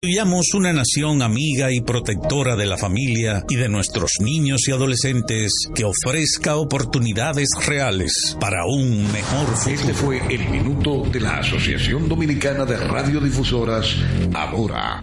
Construyamos una nación amiga y protectora de la familia y de nuestros niños y adolescentes que ofrezca oportunidades reales para un mejor futuro. Este fue el minuto de la Asociación Dominicana de Radiodifusoras, ahora.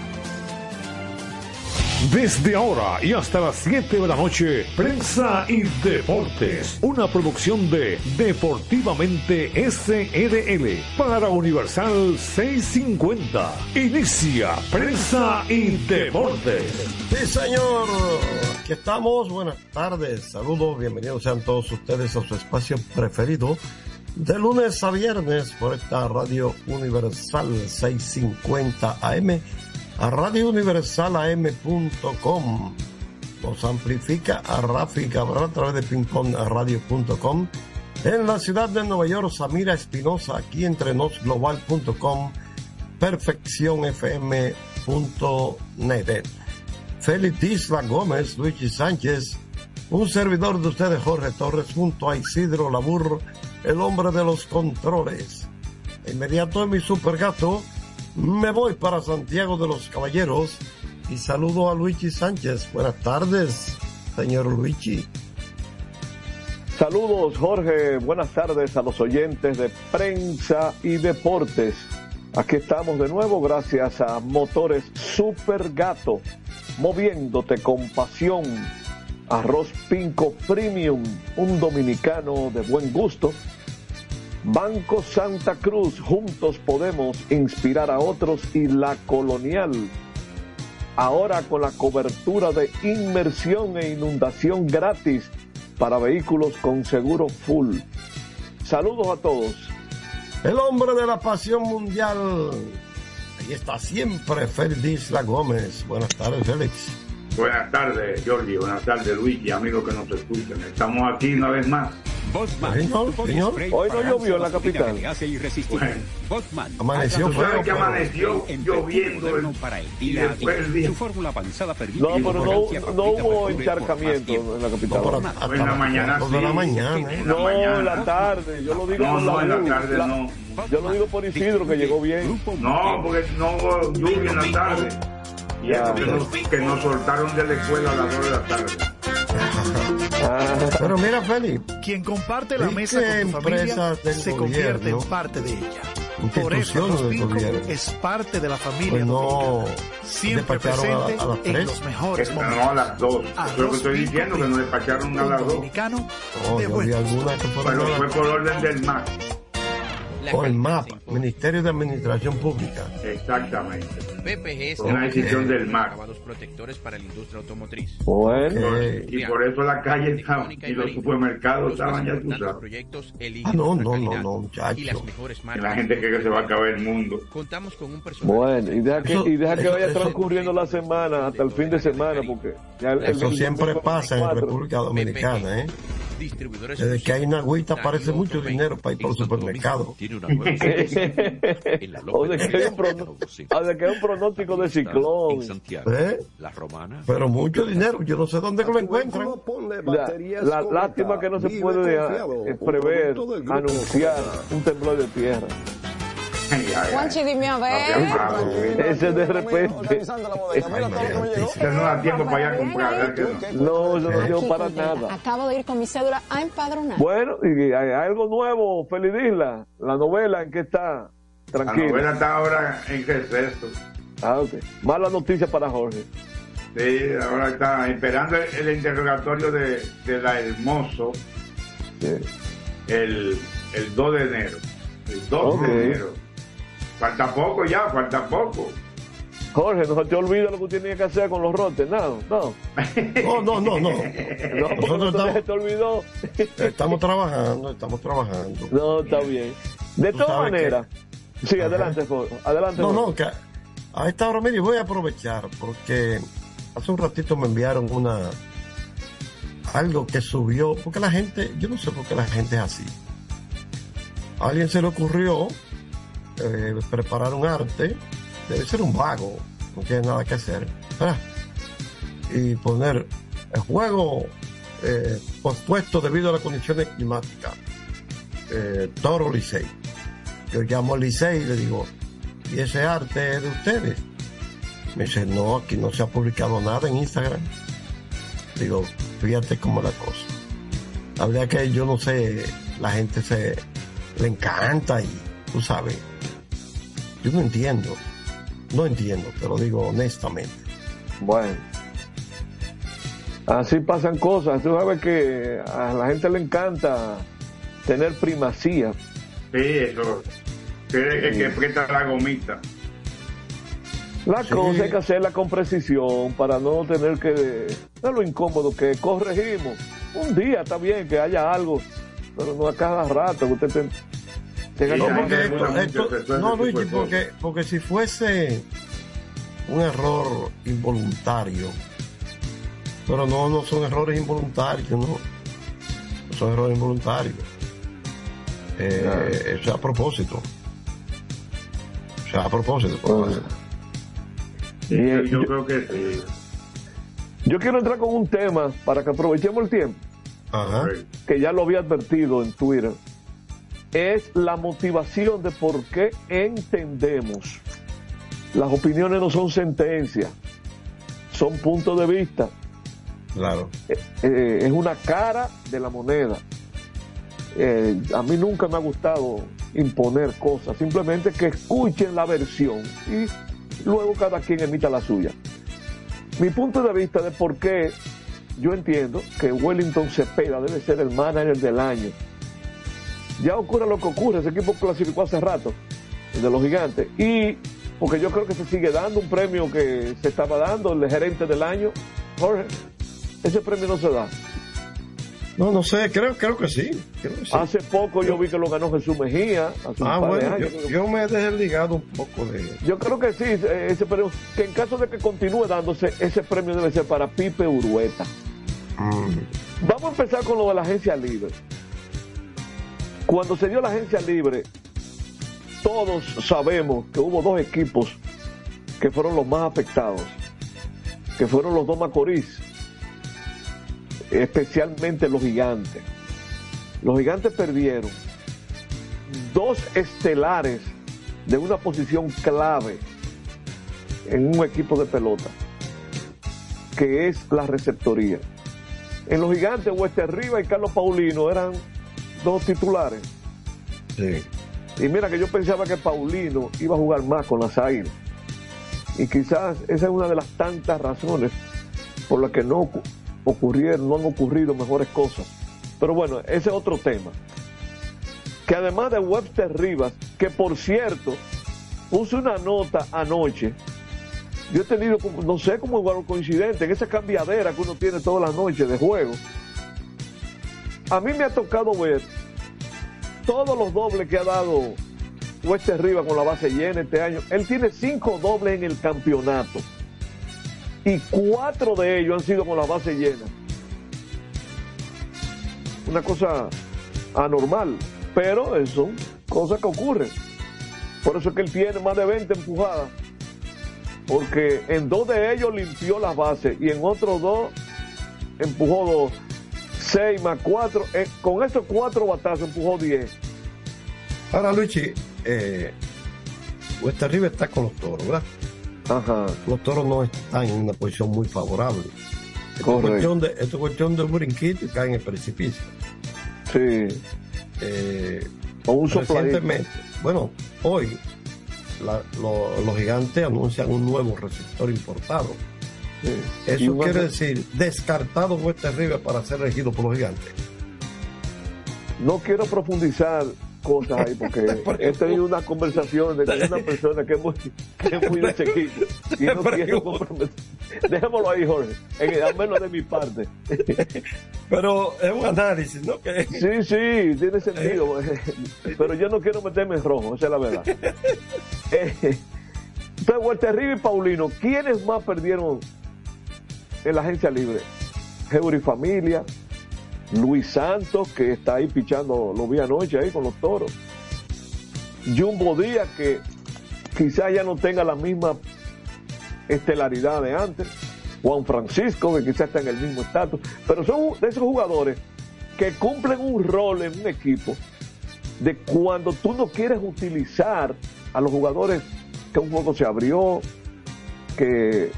Desde ahora y hasta las 7 de la noche, Prensa y Deportes, una producción de Deportivamente SRL para Universal 650. Inicia Prensa y Deportes. Sí, señor. Aquí estamos. Buenas tardes. Saludos. Bienvenidos sean todos ustedes a su espacio preferido. De lunes a viernes por esta radio Universal 650 AM a radiouniversalam.com. Nos amplifica a Rafi Cabral a través de pingpongradio.com. En la ciudad de Nueva York, Samira Espinosa, aquí entre nosglobal.com, perfeccionfm.net. Félix Isla Gómez, Luigi Sánchez, un servidor de ustedes, Jorge Torres, junto a Isidro Labur, el hombre de los controles. Inmediato en mi supergato, me voy para Santiago de los Caballeros y saludo a Luigi Sánchez. Buenas tardes, señor Luigi. Saludos, Jorge. Buenas tardes a los oyentes de prensa y deportes. Aquí estamos de nuevo gracias a Motores Super Gato, moviéndote con pasión. Arroz Pinco Premium, un dominicano de buen gusto. Banco Santa Cruz, juntos podemos inspirar a otros y la colonial. Ahora con la cobertura de inmersión e inundación gratis para vehículos con seguro full. Saludos a todos. El hombre de la pasión mundial. Ahí está siempre Félix La Gómez. Buenas tardes, Félix. Buenas tardes, Jordi. Buenas tardes, Luigi, amigos que nos escuchan. Estamos aquí una vez más. Botman, señor, señor. Hoy no llovió en la capital. Bueno, amaneció feo, que amaneció lloviendo para el y después el día. Su fórmula avanzada permite No, pero no, no hubo encharcamiento en la capital. No, pero hasta en la mañana sí. la mañana. ¿eh? No, mañana. en la tarde. Yo lo digo No, por no, en la tarde La- no. Yo lo digo por Isidro que llegó bien. No, porque no hubo lluvia en la tarde. Y eso que nos, que nos soltaron de la escuela a las 2 de la tarde. Pero mira, Félix, Quien comparte la ¿Y mesa con tu familia se convierte gobierno, en parte de ella. Por eso es parte de la familia pues no dominicana. Siempre a- presente a las en los mejores momentos. no a las 2. Eso es lo que Arroz estoy Pinco diciendo, que nos despacharon a un las 2. dominicano Oh, de yo buen vi algunas que fueron Pero a fue por orden del MAC. O el MAP, Ministerio de Administración Pública. Exactamente. PPG Una decisión del acabados protectores para la industria automotriz. bueno. Eh, Y por eso la calle estaba, y los supermercados estaban ya proyectos Ah, no, no, no, no, muchacho. y las mejores Y marcas. la gente cree que se va a acabar el mundo. Contamos con un personal Bueno, y deja que, Eso- y deja que eso- vaya eso- transcurriendo la semana hasta el fin de semana, porque ya el- el- Eso el siempre domingo pasa en 24. República Dominicana, ¿eh? Distribuidores Desde que hay una agüita aparece mucho dinero para ir por el supermercado. Tiene una nueva o de que hay un, prono- o de que hay un pronóstico de ciclón. ¿Eh? La romana. Pero mucho dinero, yo no sé dónde lo encuentran. La, la lástima que no se puede eh, prever, anunciar un temblor de tierra. Juanchi, dime a ver. Ese de repente. Que no da tiempo para ir a comprar. ¿verdad que no? No, yo no digo para nada. Acabo de ir con mi cédula a empadronar. Bueno, y hay algo nuevo, Feliz Isla. La novela en que está. La Tranquilo. novela está ahora en receso. Ah, ok. Mala noticia para Jorge. Sí, ahora está esperando el, el interrogatorio de, de la Hermoso Sí. el, el 2 de enero. El 2 Ok. de enero. Falta poco ya, falta poco. Jorge, no se te olvida lo que tienes que hacer con los rotes, nada, no. No, no, no, no. No, Nosotros no estamos, se te olvidó. estamos trabajando, estamos trabajando. No, está bien. De todas maneras, sí, Ajá. adelante, Jorge, adelante. No, Jorge. no, que a esta hora, mire, voy a aprovechar porque hace un ratito me enviaron una algo que subió, porque la gente, yo no sé por qué la gente es así. A alguien se le ocurrió eh, preparar un arte, debe ser un vago, no tiene nada que hacer, y poner el juego eh, pospuesto debido a las condiciones climáticas. Eh, Toro Licey. Yo llamo Licey y le digo, ¿y ese arte es de ustedes? Me dice, no, aquí no se ha publicado nada en Instagram. Digo, fíjate cómo la cosa. La verdad que yo no sé, la gente se le encanta y tú sabes. Yo no entiendo. No entiendo, te lo digo honestamente. Bueno. Así pasan cosas. Tú sabes que a la gente le encanta tener primacía. Sí, eso. Que, es que aprieta la gomita. La Sí. cosa hay que hacerla con precisión para no tener que... No lo incómodo que corregimos. Un día está bien que haya algo, pero no a cada rato que usted te- No, porque que esto, esto- no, Luigi, porque, porque si fuese un error involuntario, pero no, no son errores involuntarios, no, son errores involuntarios. Eh, Eso es a propósito. O sea, a propósito. pues. Sí, Eh, yo yo- creo que sí. Yo quiero entrar con un tema para que aprovechemos el tiempo, Ajá. que ya lo había advertido en Twitter. Es la motivación de por qué entendemos. Las opiniones no son sentencias, son puntos de vista. Claro. Eh, eh, es una cara de la moneda. Eh, a mí nunca me ha gustado imponer cosas, simplemente que escuchen la versión y luego cada quien emita la suya. Mi punto de vista de por qué yo entiendo que Wellington Cepeda debe ser el manager del año. Ya ocurre lo que ocurre, ese equipo clasificó hace rato, el de los gigantes, y porque yo creo que se sigue dando un premio que se estaba dando, el de gerente del año, Jorge, ese premio no se da. No, no sé, creo, creo que sí. creo que sí. Hace poco yo vi que lo ganó Jesús Mejía, hace un Ah, par bueno, yo, años. yo me dejé ligado un poco de... Yo creo que sí, ese premio, que en caso de que continúe dándose, ese premio debe ser para Pipe Urueta. Mm, Vamos a empezar con lo de la agencia libre. Cuando se dio la agencia libre, todos sabemos que hubo dos equipos que fueron los más afectados, que fueron los dos Macorís, especialmente los gigantes. Los gigantes perdieron dos estelares de una posición clave en un equipo de pelota, que es la receptoría. En los gigantes, Wester Riva y Carlos Paulino eran dos titulares. sí. Y mira que yo pensaba que Paulino iba a jugar más con las águilas. Y quizás esa es una de las tantas razones por las que no ocu- ocurrieron, no han ocurrido mejores cosas. Pero bueno, ese es otro tema. Que además de Webster Rivas, que por cierto, puse una nota anoche. Yo he tenido, no sé cómo igual coincidente, en esa cambiadera que uno tiene todas las noches de juego. A mí me ha tocado ver todos los dobles que ha dado Wester Rivas con la base llena este año. Él tiene cinco dobles en el campeonato. Y cuatro de ellos han sido con la base llena. Una cosa anormal. Pero son cosas que ocurren. Por eso es que él tiene más de 20 empujadas. Porque en dos de ellos limpió las bases y en otros dos empujó dos. 6 más 4. con esos cuatro batazos empujó 10. Ahora, Luigi, eh, Arriba está con los toros, ¿verdad? Ajá. Los toros no están en una posición muy favorable. Esto es cuestión de, esto es cuestión de un brinquito y caen en el precipicio. Sí. Eh, O un recientemente, bueno, hoy la- lo- los gigantes anuncian un nuevo receptor importado. Sí. Eso quiere decir descartado Cuesta Arriba para ser elegido por los gigantes. No quiero profundizar cosas ahí, porque he tenido una conversación de una persona que es muy, que es muy de equipo y no quiero comprometer. Dejémoslo ahí, Jorge, en, al menos de mi parte. Pero es un análisis, ¿no? Que... Sí, sí, tiene sentido. Pero yo no quiero meterme en rojo, esa es la verdad. Eh, entonces, Walter Riva y Paulino, ¿quiénes más perdieron en la agencia libre? Heuri Familia, Luis Santos, que está ahí pichando, lo vi anoche ahí con los toros. Jumbo Díaz, que quizás ya no tenga la misma estelaridad de antes. Juan Francisco, que quizás está en el mismo estatus. Pero son de esos jugadores que cumplen un rol en un equipo de cuando tú no quieres utilizar a los jugadores que un juego se abrió, que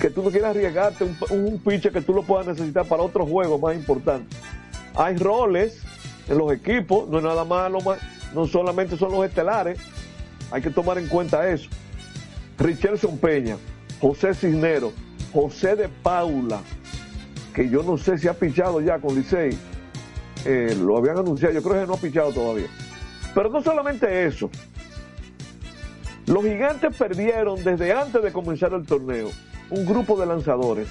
que tú no quieras arriesgarte un, un pitcher que tú lo puedas necesitar para otro juego más importante. Hay roles en los equipos, no es nada más, no solamente son los estelares, hay que tomar en cuenta eso. Richardson Peña, José Cisnero, José de Paula, que yo no sé si ha pichado ya con Licey, eh, lo habían anunciado, yo creo que no ha pichado todavía. Pero no solamente eso, los gigantes perdieron desde antes de comenzar el torneo un grupo de lanzadores,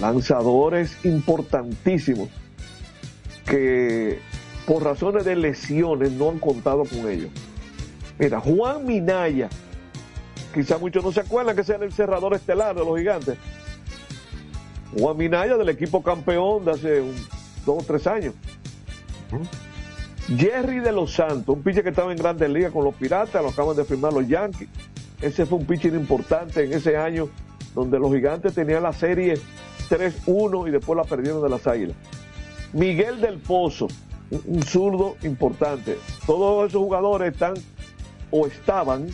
lanzadores importantísimos, que por razones de lesiones no han contado con ellos. Mira, Juan Minaya, quizá muchos no se acuerdan que sea el cerrador estelar de los gigantes. Juan Minaya del equipo campeón de hace dos o tres años. Jerry de los Santos, un pitcher que estaba en grandes ligas con los Piratas, lo acaban de firmar los Yankees. Ese fue un pitcher importante en ese año donde los gigantes tenían la serie 3-1 y después la perdieron de las águilas. Miguel del Pozo, un zurdo importante. Todos esos jugadores están o estaban,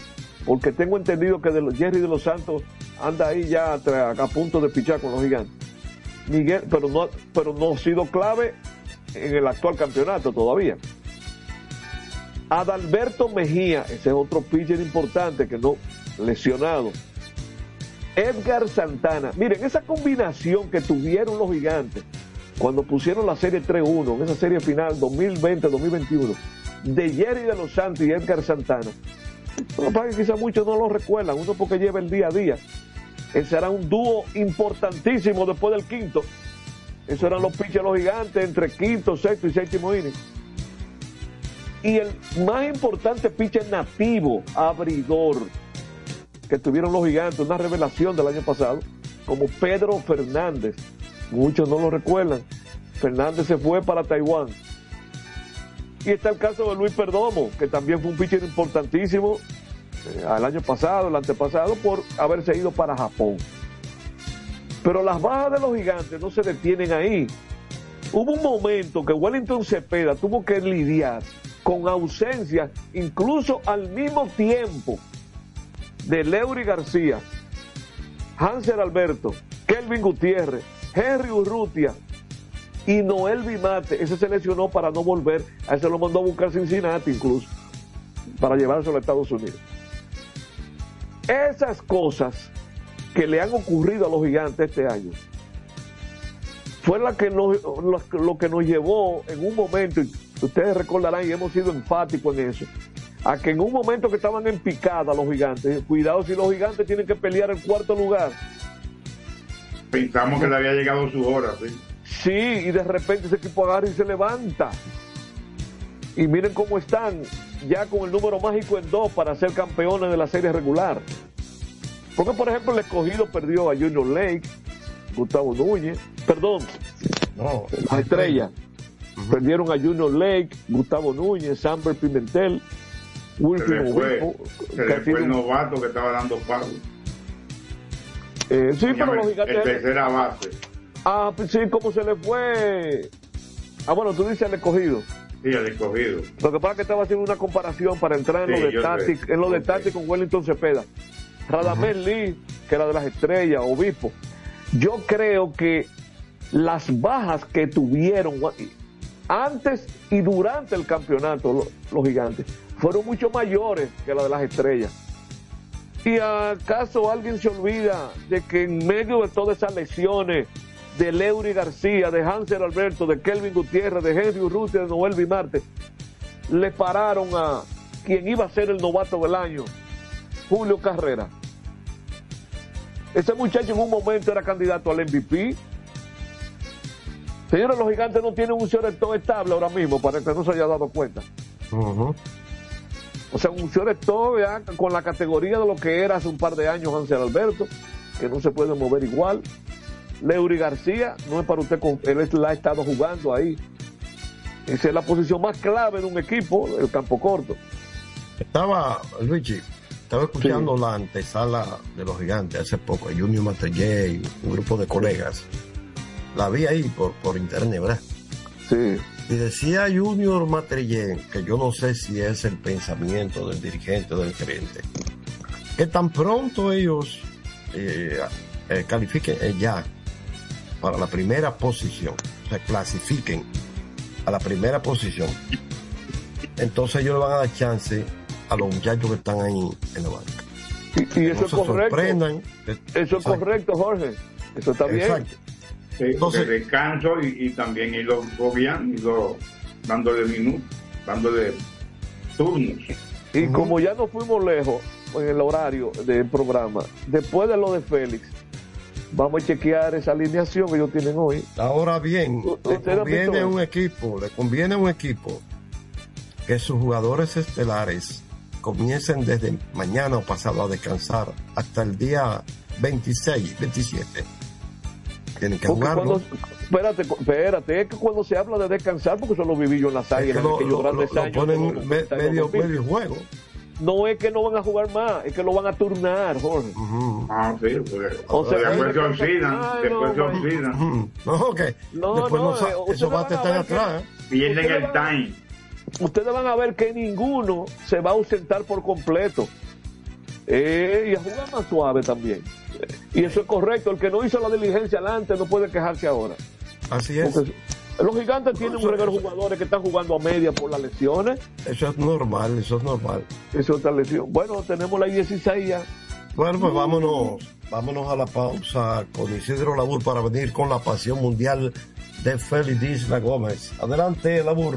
porque tengo entendido que Jerry de los Santos anda ahí ya a, punto de pichar con los gigantes. Miguel, pero no, pero no ha sido clave en el actual campeonato todavía. Adalberto Mejía, ese es otro pitcher importante que no lesionado. Edgar Santana. Miren, esa combinación que tuvieron los gigantes cuando pusieron la serie 3-1, en esa serie final 2020-2021, de Jerry de los Santos y Edgar Santana. Lo que que quizá muchos no lo recuerdan, uno porque lleva el día a día. Ese era un dúo importantísimo después del quinto. Eso eran los pitchers los gigantes entre quinto, sexto y séptimo inning. Y el más importante pitcher nativo, abridor, que tuvieron los gigantes, una revelación del año pasado, como Pedro Fernández. Muchos no lo recuerdan. Fernández se fue para Taiwán. Y está el caso de Luis Perdomo, que también fue un pitcher importantísimo eh, el año pasado, el antepasado, por haberse ido para Japón. Pero las bajas de los gigantes no se detienen ahí. Hubo un momento que Wellington Cepeda tuvo que lidiar con ausencias, incluso al mismo tiempo de Leury García, Hansel Alberto, Kelvin Gutiérrez, Henry Urrutia y Noel Bimate. Ese se lesionó para no volver. A ese lo mandó a buscar Cincinnati incluso, para llevárselo a Estados Unidos. Esas cosas que le han ocurrido a los gigantes este año fue lo, lo que nos llevó en un momento, y ustedes recordarán y hemos sido enfáticos en eso, a que en un momento que estaban en picada los gigantes, cuidado si los gigantes tienen que pelear el cuarto lugar. Pensamos que le había llegado su hora, sí. Sí, y de repente ese equipo agarra y se levanta. Y miren cómo están, ya con el número mágico en dos para ser campeones de la serie regular. Porque, por ejemplo, el escogido perdió a Junior Lake, Gustavo Núñez, perdón, no, la estrella. Perdieron a Junior Lake, Gustavo Núñez, Samber Pimentel, último fue, el novato que estaba dando pago. Eh, sí, pero los gigantes. El tercera base. Ah, pues sí, como se le fue. Ah, bueno, tú dices el escogido. Sí, el escogido. Lo que pasa es que estaba haciendo una comparación para entrar en lo de Tati, en lo de Tati con Wellington Cepeda. Radamel Lee, que era de las estrellas, obispo. Yo creo que las bajas que tuvieron antes y durante el campeonato los gigantes fueron mucho mayores que la de las estrellas. ¿Y acaso alguien se olvida de que en medio de todas esas lesiones de Leury García, de Hansel Alberto, de Kelvin Gutiérrez, de Henry Urrutia, de Noel Bimarte, le pararon a quien iba a ser el novato del año, Julio Carrera. Ese muchacho en un momento era candidato al MVP. Señores, los gigantes no tienen un shortstop estable ahora mismo, para que no se haya dado cuenta. O sea, un shortstop ya con la categoría de lo que era hace un par de años Hansel Alberto, que no se puede mover igual. Leury García, no es para usted, con- él la ha estado jugando ahí. Esa es la posición más clave de un equipo, el campo corto. Estaba, Luigi, estaba escuchando la antesala de los gigantes hace poco, Junior Matallé y un grupo de colegas. La vi ahí por, por internet, ¿verdad? Sí. Y decía Junior Matrillén, que yo no sé si es el pensamiento del dirigente o del gerente, que tan pronto ellos eh, eh, califiquen eh, ya para la primera posición, o sea, clasifiquen a la primera posición, entonces ellos le van a dar chance a los muchachos que están ahí en la banca. Y, eso no es se correcto. sorprendan. Eso es Exacto. correcto, Jorge. Eso está bien. Sí, Entonces- de descanso y, y también irlo gobiando, irlo dándole minutos, dándole turnos. Y como ya no fuimos lejos en el horario del programa, después de lo de Félix, vamos a chequear esa alineación que ellos tienen hoy. Ahora bien, le ¿Usted ha visto conviene un equipo, le conviene a un equipo que sus jugadores estelares comiencen desde mañana o pasado a descansar hasta el día 26, 27. Tienen que Porque jugarlo. cuando, espérate, espérate, es que cuando se habla de descansar, porque eso lo viví yo en las Es águilas, que en lo, aquellos lo- grandes lo años. ponen de los me- 90 y los medio, 2000. medio juego. No es que no van a jugar más, es que lo van a turnar, Jorge. Ah, sí, O sea, después se oxidan, después se no, oxidan. No, que No, después no, no, eh, esos bates están que- atrás. ¿eh? pierden el time. Ustedes van a ver que ninguno se va a ausentar por completo. Eh, y a jugar más suave también. Y eso es correcto. El que no hizo la diligencia antes no puede quejarse ahora. Así es. Porque los gigantes tienen un regalo de jugadores que están jugando a media por las lesiones. Eso es normal, eso es normal. Eso es otra lesión. Bueno, tenemos la 16 ya. Bueno, pues vámonos, vámonos a la pausa con Isidro Labur para venir con la pasión mundial de Félix Isla Gómez. Adelante, Labur.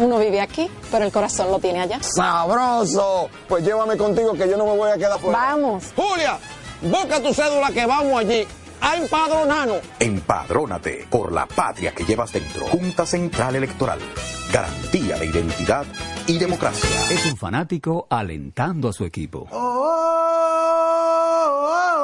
uno vive aquí, pero el corazón lo tiene allá. ¡Sabroso! Pues llévame contigo que yo no me voy a quedar fuera. Vamos. Julia, busca tu cédula que vamos allí a empadronarnos. Empadrónate por la patria que llevas dentro. Junta Central Electoral. Garantía de identidad y democracia. Es un fanático alentando a su equipo.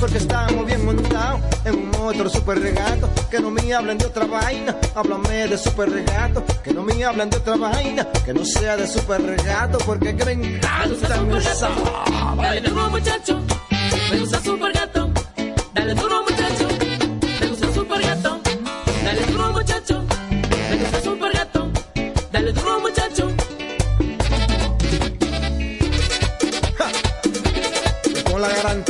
Porque estamos bien montados en un motor super regato. Que no me hablen de otra vaina, háblame de super regato. Que no me hablen de otra vaina, que no sea de super regato. Porque que me encanta mi Dale duro muchacho, me gusta super gato. Dale duro muchacho, me gusta super gato. Dale duro muchacho, me gusta super gato. Dale duro muchacho. Con la garantía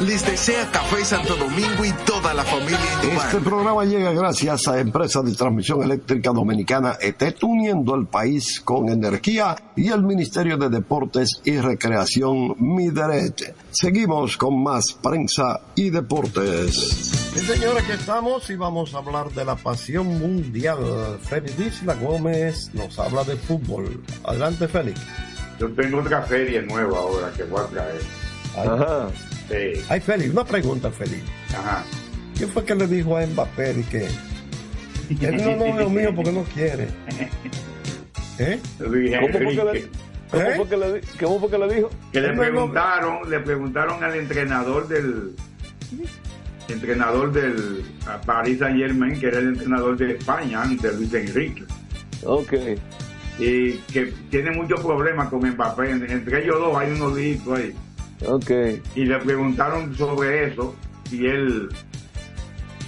Les desea Café Santo Domingo y toda la familia. Este programa llega gracias a Empresa de Transmisión Eléctrica Dominicana ETET, uniendo el país con energía y el Ministerio de Deportes y Recreación Mideret. Seguimos con más prensa y deportes. Sí, señores, aquí estamos y vamos a hablar de la pasión mundial. Félix Isla Gómez nos habla de fútbol. Adelante, Félix. Yo tengo otra feria nueva ahora que voy a traer. Ajá. Sí. Ay, Félix, una pregunta, Félix. Ajá. ¿Quién fue que le dijo a Mbappé de que él no es novio mío porque no quiere? ¿Eh? ¿Cómo fue que le-. ¿Cómo, ¿Eh? fue que le, ¿Cómo fue que le dijo? Que le no es preguntaron, le preguntaron al entrenador del entrenador del Paris Saint Germain, que era el entrenador de España antes, Luis Enrique. Ok. Y que tiene muchos problemas con Mbappé. Entre ellos dos hay unos discos ahí. Ok. Y le preguntaron sobre eso y él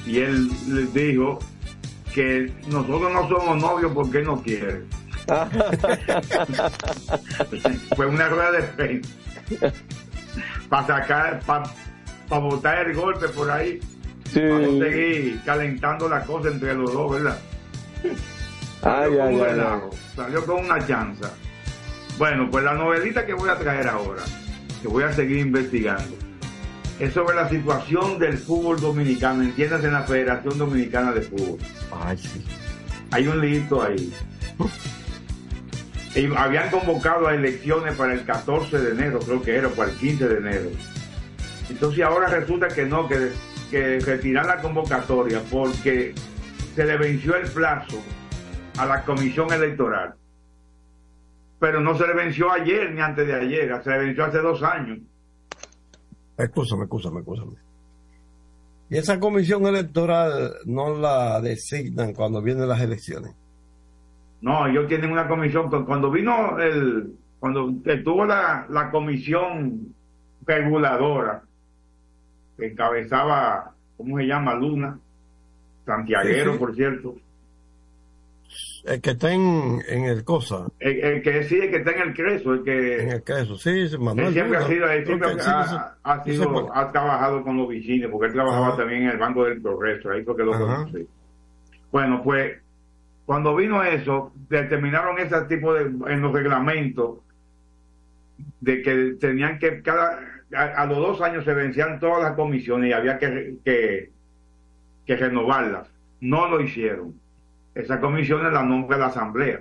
y él les dijo que nosotros no somos novios porque él no quiere. Fue una rueda de prensa para sacar, para botar el golpe por ahí, Sí. para seguir calentando la cosa entre los dos, ¿verdad? Ay, Salió con ay, ay, salió con una chanza. Bueno, pues la novelita que voy a traer ahora, que voy a seguir investigando, es sobre la situación del fútbol dominicano, entiendas en la Federación Dominicana de Fútbol. Ay, sí. Hay un lito ahí. Y habían convocado a elecciones para el 14 de enero, creo que era, para el 15 de enero. Entonces ahora resulta que no, que, que retiran la convocatoria porque se le venció el plazo a la comisión electoral. Pero no se le venció ayer ni antes de ayer, se le venció hace dos años. Excúsame, excúsame, excúsame. Y esa comisión electoral no la designan cuando vienen las elecciones. No, ellos tienen una comisión. cu- Cuando vino el, cuando estuvo la, la comisión reguladora, que encabezaba, ¿cómo se llama? Luna, Santiaguero, Sí, sí. por cierto. El que está en, en el cosa, El, el que sí, el que está en el Creso, el que en el queso, sí, Manuel. él siempre ha sido, él siempre sí, ha, ha sido- ha trabajado con los vecinos, porque él trabajaba Ajá. también en el Banco del Progreso, ahí fue que lo conocí. Bueno, pues, cuando vino eso, determinaron ese tipo de, en los reglamentos, de que tenían que, cada, a, a los dos años se vencían todas las comisiones y había que, que, que renovarlas. No lo hicieron. Esa comisión la nombra la Asamblea.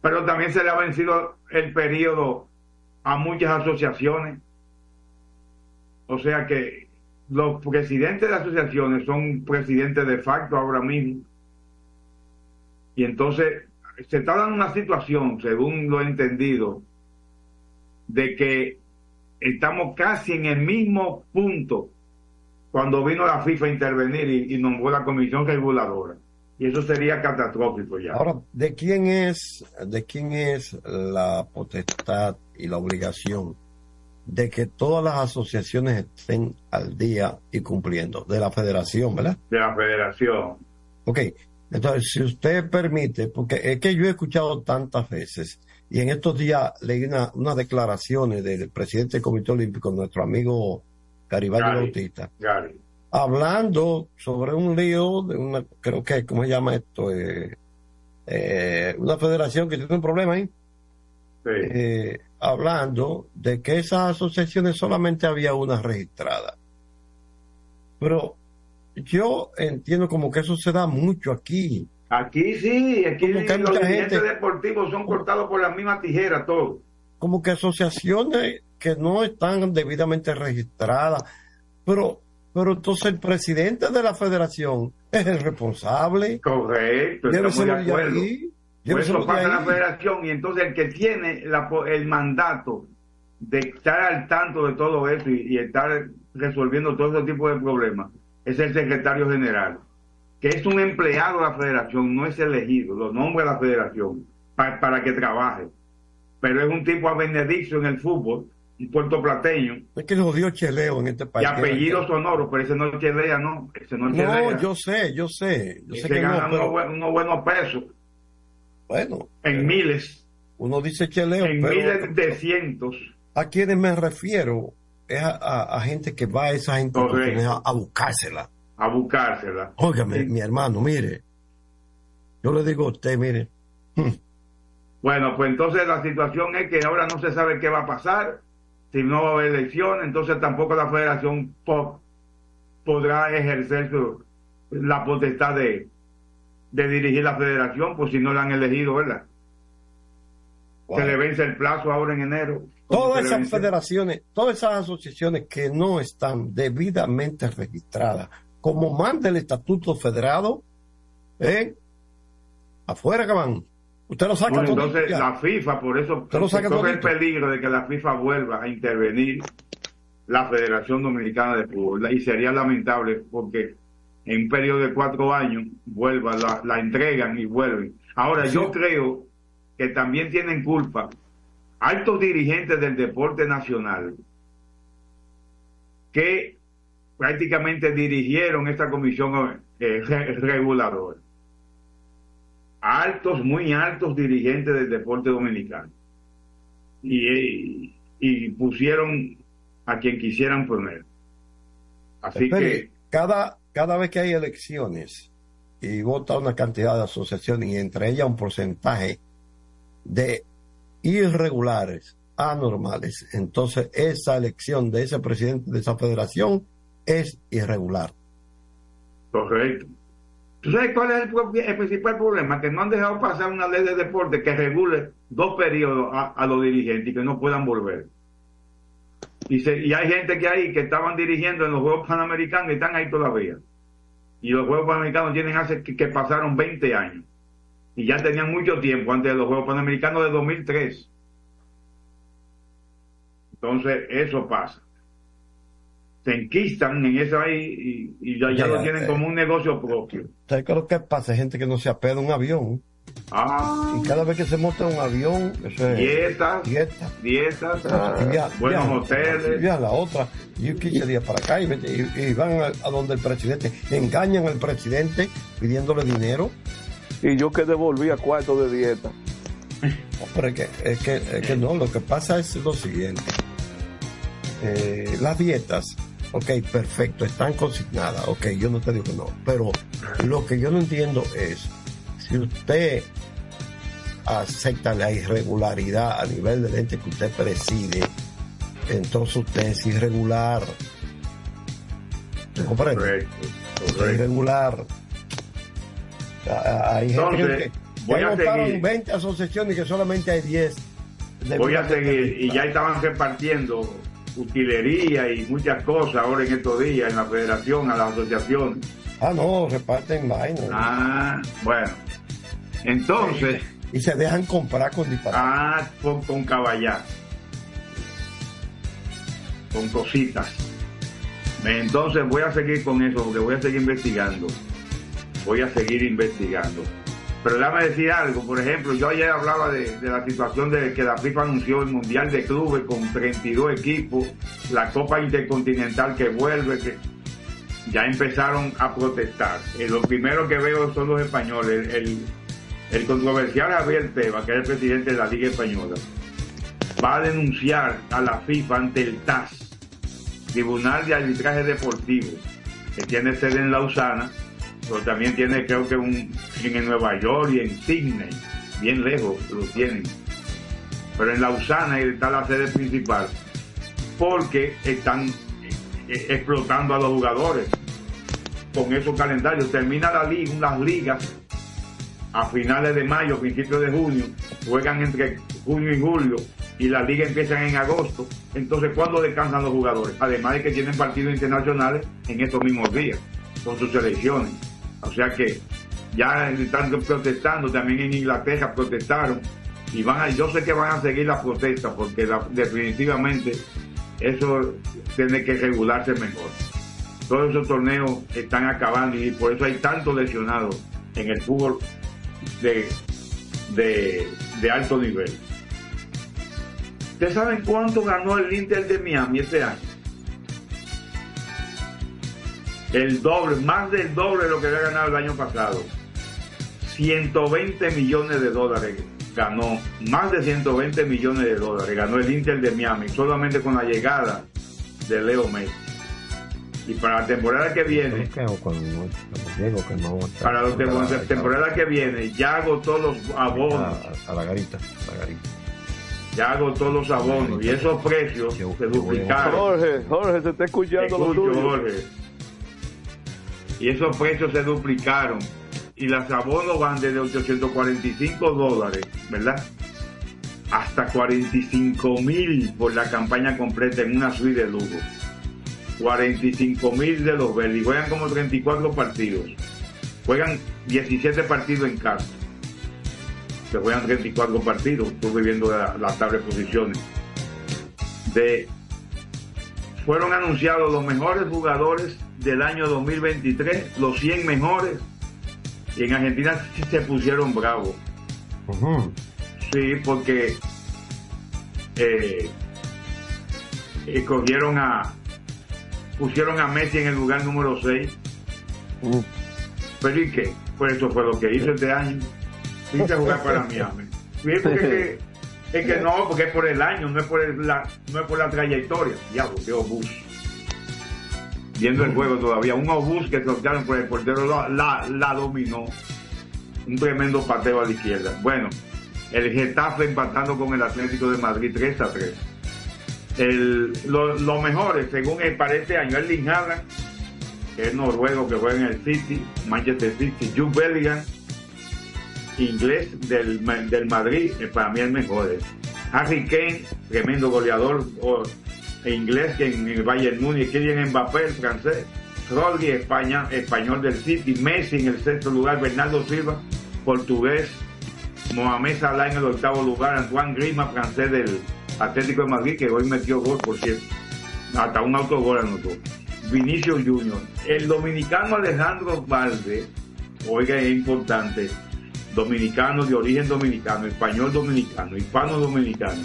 Pero también se le ha vencido el periodo a muchas asociaciones. O sea que los presidentes de asociaciones son presidentes de facto ahora mismo. Y entonces se está dando una situación, según lo he entendido, de que estamos casi en el mismo punto cuando vino la FIFA a intervenir y nombró la comisión reguladora. Y eso sería catastrófico ya. Ahora, ¿de quién es, de quién es la potestad y la obligación de que todas las asociaciones estén al día y cumpliendo? De la federación, ¿verdad? de la federación. Ok, entonces, si usted permite, porque es que yo he escuchado tantas veces, y en estos días leí una- unas declaraciones del presidente del Comité Olímpico, nuestro amigo Garibaldi Gary. Bautista, Gary. Hablando sobre un lío de una, creo que, ¿cómo se llama esto? Eh, eh, una federación que tiene un problema ahí, Sí. eh, hablando de que esas asociaciones solamente había una registrada. Pero yo entiendo como que eso se da mucho aquí. Aquí sí, aquí los dirigentes gente- deportivos son cortados por la misma tijera, todo. como que asociaciones que no están debidamente registradas, pero, pero entonces el presidente de la federación es el responsable. Correcto, estamos de acuerdo. eso pasa en la federación y entonces el que tiene la el mandato de estar al tanto de todo eso y, y estar resolviendo todo ese tipo de problemas es el secretario general, que es un empleado de la federación, no es elegido, lo nombra la federación pa- para que trabaje. Pero es un tipo a benedicto en el fútbol, un puertoplateño, Es que los dio cheleo en este y país. apellido sonoro, pero ese no es Chelea, no, ese no es Chelea. No, yo sé, yo sé. Yo sé que gana no, unos, pero buen- unos buenos pesos, bueno, en miles, uno dice cheleo, en pero miles de cientos. a quienes me refiero es a, a- a gente que va a esas instituciones a, a buscársela. a buscársela. Óigame, mi hermano, mire, yo le digo a usted, mire, Bueno, pues entonces la situación es que ahora no se sabe qué va a pasar, si no va a haber elección, entonces tampoco la federación po- podrá ejercer su- la potestad de, de dirigir la federación, pues si no la han elegido, ¿verdad? Se le vence el plazo ahora en enero. todas esas federaciones, todas esas asociaciones que no están debidamente registradas, como manda el Estatuto Federado, ¿eh? afuera que van. Usted lo saca Bueno, entonces la FIFA, por eso Usted lo saca se corre el peligro de que la FIFA vuelva a intervenir la Federación Dominicana de Fútbol. Y sería lamentable porque en un periodo de cuatro años vuelva, la, la entregan y vuelven. Ahora, yo creo que también tienen culpa altos dirigentes del deporte nacional que prácticamente dirigieron esta comisión eh, re- reguladora altos, muy altos dirigentes del deporte dominicano. Y, y pusieron a quien quisieran poner. Así Espere, que, cada, cada vez que hay elecciones y vota una cantidad de asociaciones y entre ellas un porcentaje de irregulares, anormales, entonces esa elección de ese presidente de esa federación es irregular. Correcto. ¿Tú sabes cuál es el, principal problema? Que no han dejado pasar una ley de deporte que regule dos periodos a, los dirigentes y que no puedan volver. Y hay gente que ahí que estaban dirigiendo en los Juegos Panamericanos y están ahí todavía. Y los Juegos Panamericanos tienen hace que, que pasaron 20 años. Y ya tenían mucho tiempo antes de los Juegos Panamericanos de 2003. Entonces, eso pasa. Se enquistan en eso ahí y, y ya, ya Ya, lo tienen eh. como un negocio propio. ¿Sabes qué es lo que pasa? Hay gente que no se apega a un avión. Ah, Y cada vez que se monta un avión, eso es dietas, dieta. dietas, via- buenos viajan, hoteles. viajan la otra, y 15 días para acá, y, vete- y- y van a, a donde el presidente, engañan al presidente pidiéndole dinero. Y yo que devolví a cuarto de dieta. No, pero es que, es que, es que no, lo que pasa es lo siguiente. Eh, las dietas, ok, perfecto, están consignadas, ok, yo no te digo que no, pero lo que yo no entiendo es, si usted acepta la irregularidad a nivel del ente que usted preside, entonces usted es irregular. ¿Me comprende? Usted es irregular. Hay gente Entonces, que, voy a seguir. 20 asociaciones y que solamente hay 10. Voy a seguir. Y ya estaban repartiendo utilería y muchas cosas ahora en estos días en la federación, a las asociaciones. Ah, no, reparten vaina. Ah, bueno. Entonces, Y se dejan comprar con disparate. ah, con, con caballar. Con cositas. Entonces voy a seguir con eso porque voy a seguir investigando. Voy a seguir investigando. Pero déjame decir algo, por ejemplo, yo ayer hablaba de, la situación de que la FIFA anunció el Mundial de Clubes con 32 equipos, la Copa Intercontinental que vuelve, que ya empezaron a protestar. Eh, lo primero que veo son los españoles. El, el controversial Javier Tebas, que es el presidente de la Liga Española, va a denunciar a la FIFA ante el TAS, Tribunal de Arbitraje Deportivo, que tiene sede en Lausana, también tiene creo que un en Nueva York y en Sydney, bien lejos lo tienen. Pero en Lausana está la sede principal, porque están eh, explotando a los jugadores con esos calendarios. Termina la liga, las ligas a finales de mayo, principios de junio, juegan entre junio y julio y la liga empiezan en agosto. Entonces, ¿cuándo descansan los jugadores? Además de que tienen partidos internacionales en estos mismos días con sus selecciones. O sea que ya están protestando, también en Inglaterra protestaron y van yo sé que van a seguir la protesta porque definitivamente eso tiene que regularse mejor. Todos esos torneos están acabando y por eso hay tantos lesionados en el fútbol de, de, de alto nivel. ¿Ustedes saben cuánto ganó el Inter de Miami este año? El doble, más del doble de lo que había ganado el año pasado. 120 millones de dólares ganó, más de 120 millones de dólares ganó el Inter de Miami solamente con la llegada de Leo Messi. Y para la temporada que viene, para la tem- temporada que viene, ya agotó los abonos, A, la garita, a la garita. ya agotó los abonos y esos precios se duplicaron. Jorge, Jorge, se está escuchando lo Escucho, tuyo. Jorge. Y esos precios se duplicaron. Y los abonos van desde 845 dólares, ¿verdad? Hasta 45 mil por la campaña completa en una suite de lujo. 45 mil de los verdes. Juegan como 34 partidos. Juegan 17 partidos en casa. Se juegan 34 partidos. Estuve viendo la, la posiciones. De fueron anunciados los mejores jugadores del año 2023, los 100 mejores, y en Argentina sí se pusieron bravos. Sí, porque eh, escogieron a, pusieron a Messi en el lugar número 6. Pero ¿y qué? Pues eso fue lo que hizo este año. Viste a jugar para Miami. Sí, porque es que, es que no, porque es por el año, no es por el- la, no es por la trayectoria. Diablo, qué obús. Viendo el juego todavía, un obús que soltaron por el portero la, la, dominó. Un tremendo pateo a la izquierda. Bueno, El Getafe empatando con el Atlético de Madrid 3 a 3. El, lo, lo según el para este año, que es noruego que juega en el City, Manchester City, Jude Bellingham, inglés del, del Madrid, eh, para mí el mejor es. Harry Kane, tremendo goleador e inglés que en el Bayern Múnich, Kylian Mbappé, el francés, Rodri, España, español del City, Messi en el sexto lugar, Bernardo Silva, portugués, Mohamed Salah en el octavo lugar, Antoine Griezmann, francés del Atlético de Madrid, que hoy metió gol, por cierto, hasta un autogol anotó. Vinicio Junior, el dominicano Alejandro Valde, oiga, es importante, dominicano de origen dominicano, español dominicano, hispano dominicano,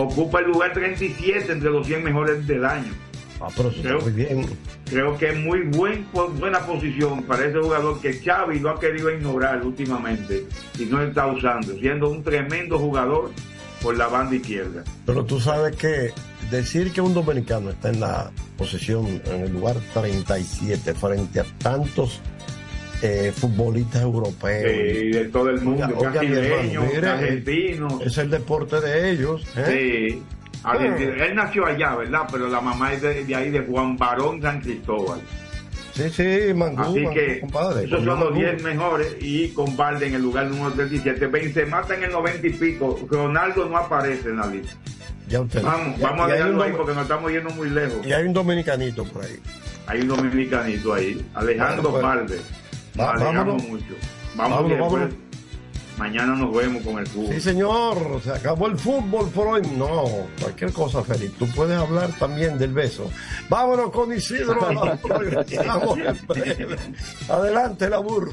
ocupa el lugar 37 entre los 100 mejores del año. Ah, pero Creo- muy bien. Creo que es muy buen, buena posición para ese jugador que Xavi lo ha querido ignorar últimamente y no está usando, siendo un tremendo jugador por la banda izquierda. Pero tú sabes que decir que un dominicano está en la posición, en el lugar 37 frente a tantos eh, futbolistas europeos. Sí, de todo el mundo, Oiga, mire, argentinos. Es el deporte de ellos. ¿eh? Sí. Argentina. Él nació allá, ¿verdad? Pero la mamá es de, de ahí, de Juan Barón San Cristóbal. Sí, sí, Mangú, Así Mangú, que compadre. esos son los 10 mejores y con Valde en el lugar número 37. Benzema está en el 90 y pico. Ronaldo no aparece en la lista. Ya usted. Vamos, Ya- vamos a dejarlo ahí porque nos estamos yendo muy lejos. Y hay un dominicanito por ahí. Hay un dominicanito ahí, Alejandro Bueno, pues, Valde. Va- vámonos. mucho. Vamos Vámonos, bien, vámonos. pues. Mañana nos vemos con el fútbol. Sí, señor, se acabó el fútbol por hoy. No, cualquier cosa, Félix. Tú puedes hablar también del beso. Vámonos con Isidro. Adelante, la burro.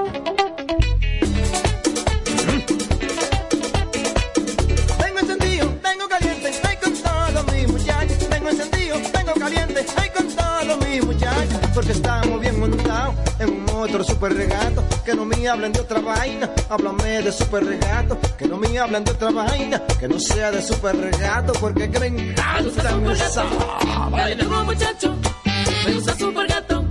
Porque estamos bien montados en un otro super regato. Que no me hablen de otra vaina, háblame de super regato. Que no me hablen de otra vaina, que no sea de super regato. Porque que me encanta esa. Dale duro muchacho, me gusta super gato.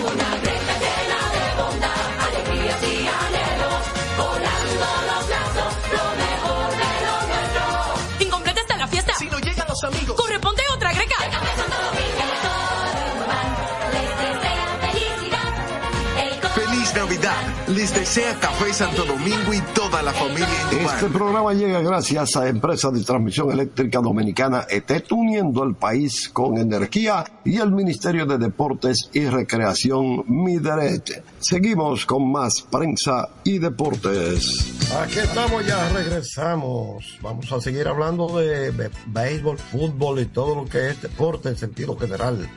Les desea Café Santo Domingo y toda la familia Indumar. Este programa llega gracias a Empresa de Transmisión Eléctrica Dominicana ETET, uniendo el país con energía y el Ministerio de Deportes y Recreación Mideret. Seguimos con más prensa y deportes. Aquí estamos, ya regresamos. Vamos a seguir hablando de, de béisbol, fútbol y todo lo que es deporte en sentido general.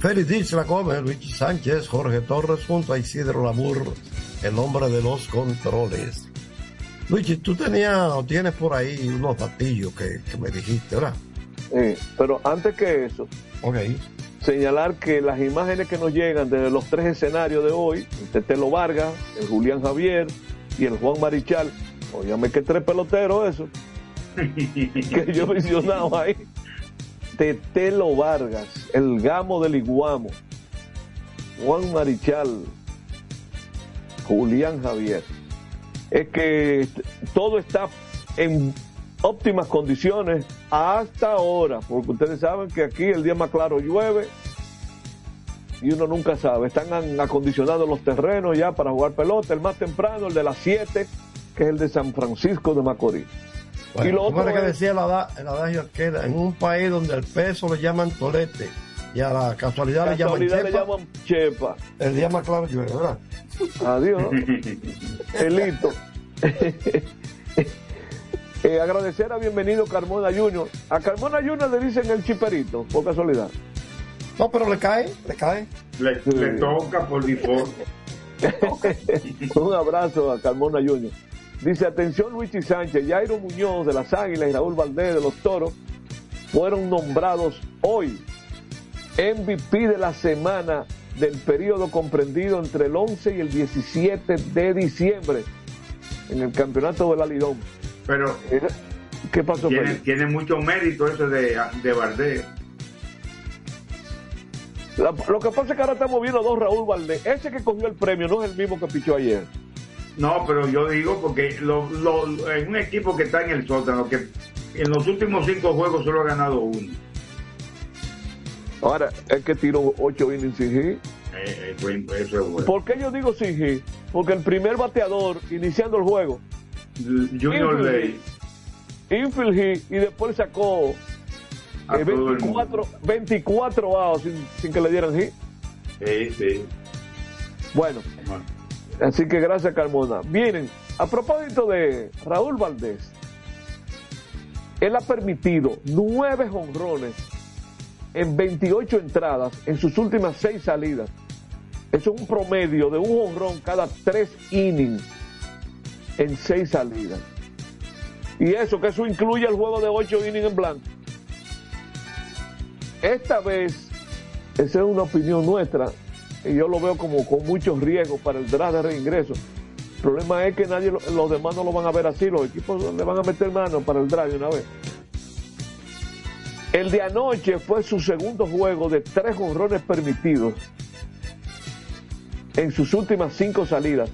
Félix Isla Gómez, Luis Sánchez, Jorge Torres, junto a Isidro Labur, el hombre de los controles. Luigi, tú tenías o tienes por ahí unos batillos que, que me dijiste, ¿verdad? Eh, pero antes que eso, señalar que las imágenes que nos llegan desde los tres escenarios de hoy, el Tetelo Vargas, el Julián Javier y el Juan Marichal, óyame que tres peloteros eso, que yo he mencionado ahí. Tetelo Vargas, el Gamo del Iguamo, Juan Marichal, Julián Javier. Es que todo está en óptimas condiciones hasta ahora, porque ustedes saben que aquí el día más claro llueve y uno nunca sabe. Están acondicionados los terrenos ya para jugar pelota. El más temprano, el de las 7, que es el de San Francisco de Macorís. Bueno, y lo ¿cómo otro que decía el, ada- el adagio aquel? En un país donde el peso le llaman tolete y a la casualidad, Casualidad le le llaman llaman chepa. El día más claro llueve, ¿verdad? Adiós. Elito. Eh, agradecer a bienvenido Carmona Junior. A Carmona Junior le dicen el chiperito, por casualidad. No, pero le cae, le cae. Le, le toca por default. Un abrazo a Carmona Junior. Dice, atención Luigi Sánchez, Jairo Muñoz de las Águilas y Raúl Valdés de los Toros fueron nombrados hoy MVP de la semana del periodo comprendido entre el 11 y el 17 de diciembre en el campeonato del Alidón. Pero ¿Qué pasó? tiene, tiene mucho mérito eso de, de Valdés. La- lo que pasa es que ahora estamos viendo a dos Raúl Valdés. Ese que cogió el premio no es el mismo que pichó ayer. No, pero yo digo porque lo, lo- en un equipo que está en el sótano, que en los últimos cinco juegos solo ha ganado uno. Ahora, es que tiró 8 innings sin hit. Eh, eh, eso es bueno. ¿Por qué yo digo sin hit? Porque el primer bateador iniciando el juego, Junior Infield Ley. infield hit, y después sacó eh, todo el 24, 24 outs sin, sin que le dieran hit. Sí, sí. Bueno, así que gracias Carmona. Miren, a propósito de Raúl Valdés, él ha permitido nueve jonrones en 28 entradas en sus últimas seis salidas. Es un promedio de un jonrón cada tres innings en seis salidas. Y eso, que eso incluye el juego de ocho innings en blanco. Esta vez, esa es una opinión nuestra, y yo lo veo como con muchos riesgos para el draft de reingreso. El problema es que nadie, lo- los demás no lo van a ver así, los equipos le van a meter mano para el draft de una vez. El de anoche fue su segundo juego de tres jonrones permitidos en sus últimas cinco salidas,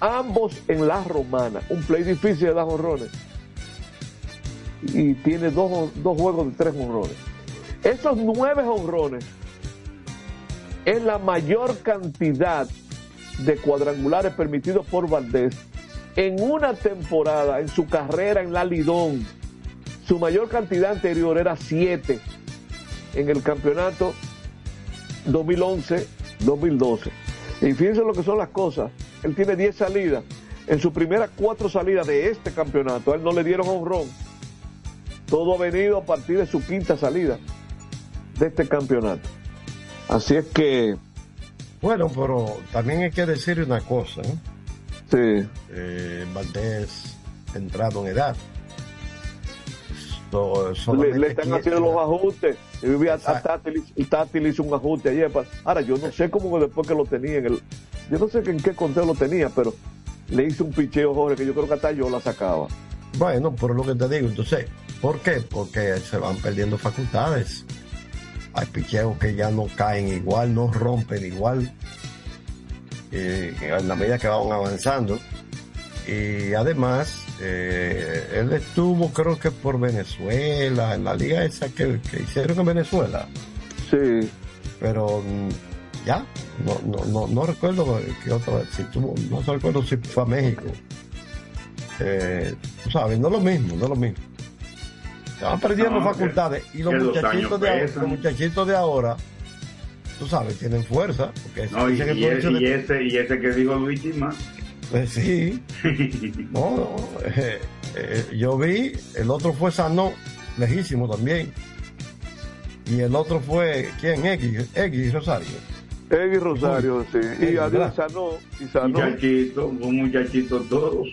ambos en la romana, un play difícil de dar jonrones. Y tiene dos, dos juegos de tres jonrones. Esos nueve jonrones es la mayor cantidad de cuadrangulares permitidos por Valdés en una temporada en su carrera en la Lidón. Su mayor cantidad anterior era siete en el campeonato 2011-2012. Y fíjense lo que son las cosas. Él tiene 10 salidas. En sus primeras cuatro salidas de este campeonato, a él no le dieron honrón. Todo ha venido a partir de su quinta salida de este campeonato. Así es que. Bueno, pero también hay que decir una cosa. ¿eh? Sí. Eh, Valdés entrado en edad. So- Le, están haciendo los ajustes. Y vi a- a Tátil, y Tátil hizo un ajuste ayer. pa- Ahora, yo no sé cómo después que lo tenía en el. Yo no sé en qué conteo lo tenía, pero le hizo un picheo, Jorge, que yo creo que hasta yo la sacaba. Bueno, por lo que te digo, entonces, ¿por qué? Porque se van perdiendo facultades. Hay picheos que ya no caen igual, no rompen igual, eh, en la medida que van avanzando. Y además, eh, él estuvo, creo que por Venezuela, en la liga esa que, que hicieron en Venezuela. Sí. Pero mm, ya, no, no, no, no recuerdo qué otra vez, si tuvo, no recuerdo si fue a México. Eh, tú sabes, no es lo mismo, no es lo mismo. Se van perdiendo No, facultades y los muchachitos, de, ahora- pesan. los muchachitos de ahora, tú sabes, tienen fuerza. Porque No, y, que y tú ese, hecho de- y ese, y ese que dijo Luigi más. Pues sí. No, no, eh, eh, yo vi, el otro fue Sanó, lejísimo también. Y el otro fue, ¿quién? X, X Rosario. Eggy Rosario, sí. Y adiós, ¿verdad? sanó. Y sanó. Muchachitos, un muchachito todos.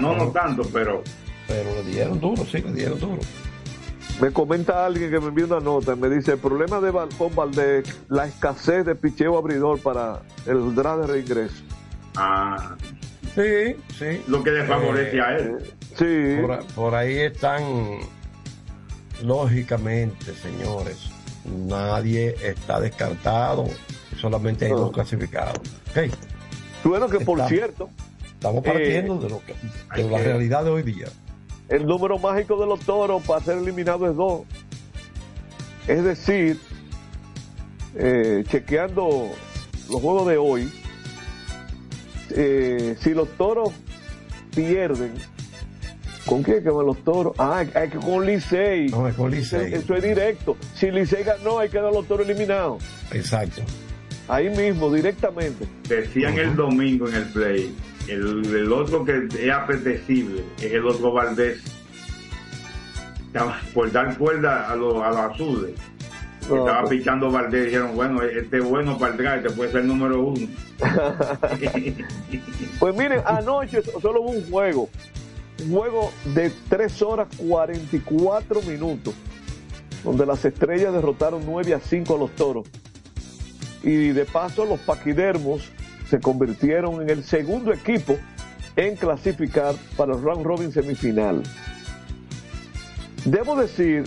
No, no tanto, pero. Pero le dieron duro, sí, le dieron duro. Me comenta alguien que me envió una nota y me dice, el problema de con Valdés, la escasez de picheo abridor para el draft de reingreso. Ah, Sí, sí. lo que le favorece Eh, a él. Sí. Por, ahí están, lógicamente, señores, nadie está descartado, solamente hay No. dos clasificados. Ok, Bueno, que por Estamos- cierto, Estamos Eh, partiendo de, lo que, de la que- realidad de hoy día. El número mágico de los toros para ser eliminado es dos. Es decir, eh, chequeando los juegos de hoy, eh, si los toros pierden, ¿con quién que van los toros? Ah, hay que con Licey. No, es con Licey. Eso es directo. Si Licey ganó, hay que dar los toros eliminados. Exacto. Ahí mismo, directamente. Decían el domingo en el play. El, el otro que es apetecible es el otro Valdés. Por dar cuerda a los, a los azules. No, Estaba pues. pichando Valdés. Dijeron, bueno, este es bueno para el drive, este puede ser el número uno. Pues miren, anoche solo hubo un juego. Un juego de 3 horas 44 minutos. Donde las estrellas derrotaron 9 a 5 a los toros. Y de paso, los paquidermos se convirtieron en el segundo equipo en clasificar para el round robin semifinal. Debo decir,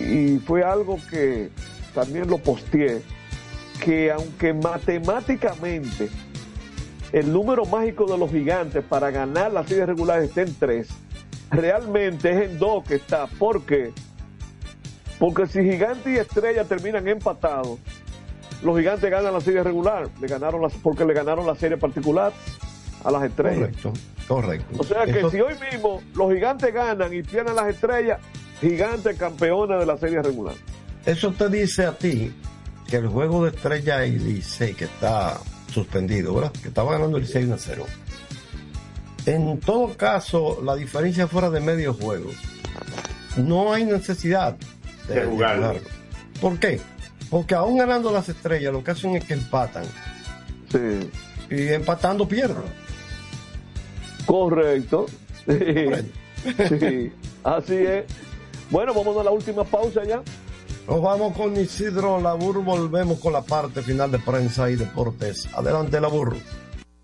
y fue algo que también lo posteé, que aunque matemáticamente el número mágico de los gigantes para ganar la serie regular está en tres, realmente es en dos que está. ¿Por qué? Porque si Gigante y Estrella terminan empatados, los Gigantes ganan la serie regular, le ganaron las, porque le ganaron la serie particular a las Estrellas. Correcto, correcto. O sea que Eso- si hoy mismo los Gigantes ganan y pierden las Estrellas, Gigantes campeona de la serie regular. Eso te dice a ti que el juego de Estrella y Licey, que está suspendido, ¿verdad? Que estaba ganando el 6 a 0. En todo caso, la diferencia fuera de medio juego, no hay necesidad de, De jugarlo. ¿Por qué? Porque aún ganando las estrellas, lo que hacen es que empatan. Sí. Y empatando pierden. Correcto. Sí, así es. Bueno, vamos a la última pausa ya. Nos vamos con Isidro Labur, volvemos con la parte final de prensa y deportes. Adelante, Labur.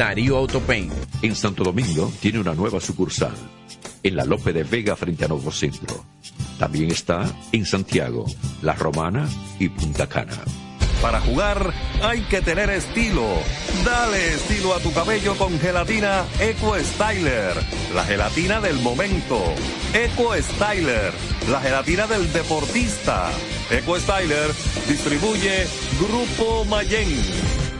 Darío Autopain. En Santo Domingo tiene una nueva sucursal, en la Lope de Vega frente a Nuevo Centro. También está en Santiago, La Romana y Punta Cana. Para jugar hay que tener estilo. Dale estilo a tu cabello con gelatina Eco Styler, la gelatina del momento. Eco Styler, la gelatina del deportista. Eco Styler distribuye Grupo Mayen.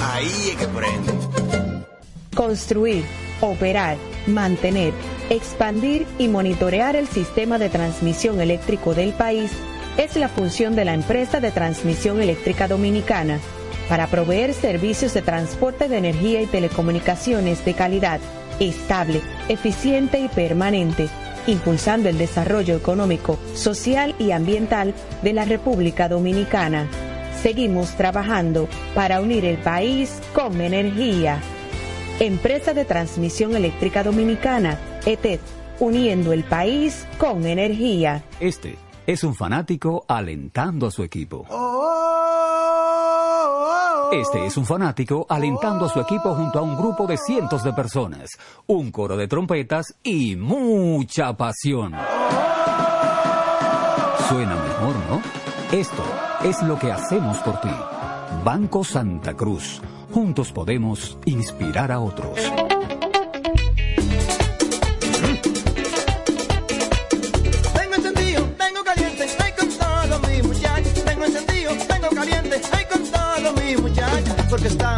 Ahí es que prende. Construir, operar, mantener, expandir y monitorear el sistema de transmisión eléctrico del país es la función de la empresa de transmisión eléctrica dominicana para proveer servicios de transporte de energía y telecomunicaciones de calidad, estable, eficiente y permanente, impulsando el desarrollo económico, social y ambiental de la República Dominicana. Seguimos trabajando para unir el país con energía. Empresa de Transmisión Eléctrica Dominicana, ETED, uniendo el país con energía. Este es un fanático alentando a su equipo. Este es un fanático alentando a su equipo junto a un grupo de cientos de personas, un coro de trompetas y mucha pasión. Suena mejor, ¿no? Esto es lo que hacemos por ti. Banco Santa Cruz. Juntos podemos inspirar a otros. Vengo encendido, vengo caliente, ay con todo mi muchachos. Vengo encendido, vengo caliente, ay con todo mi muchachos. Porque montados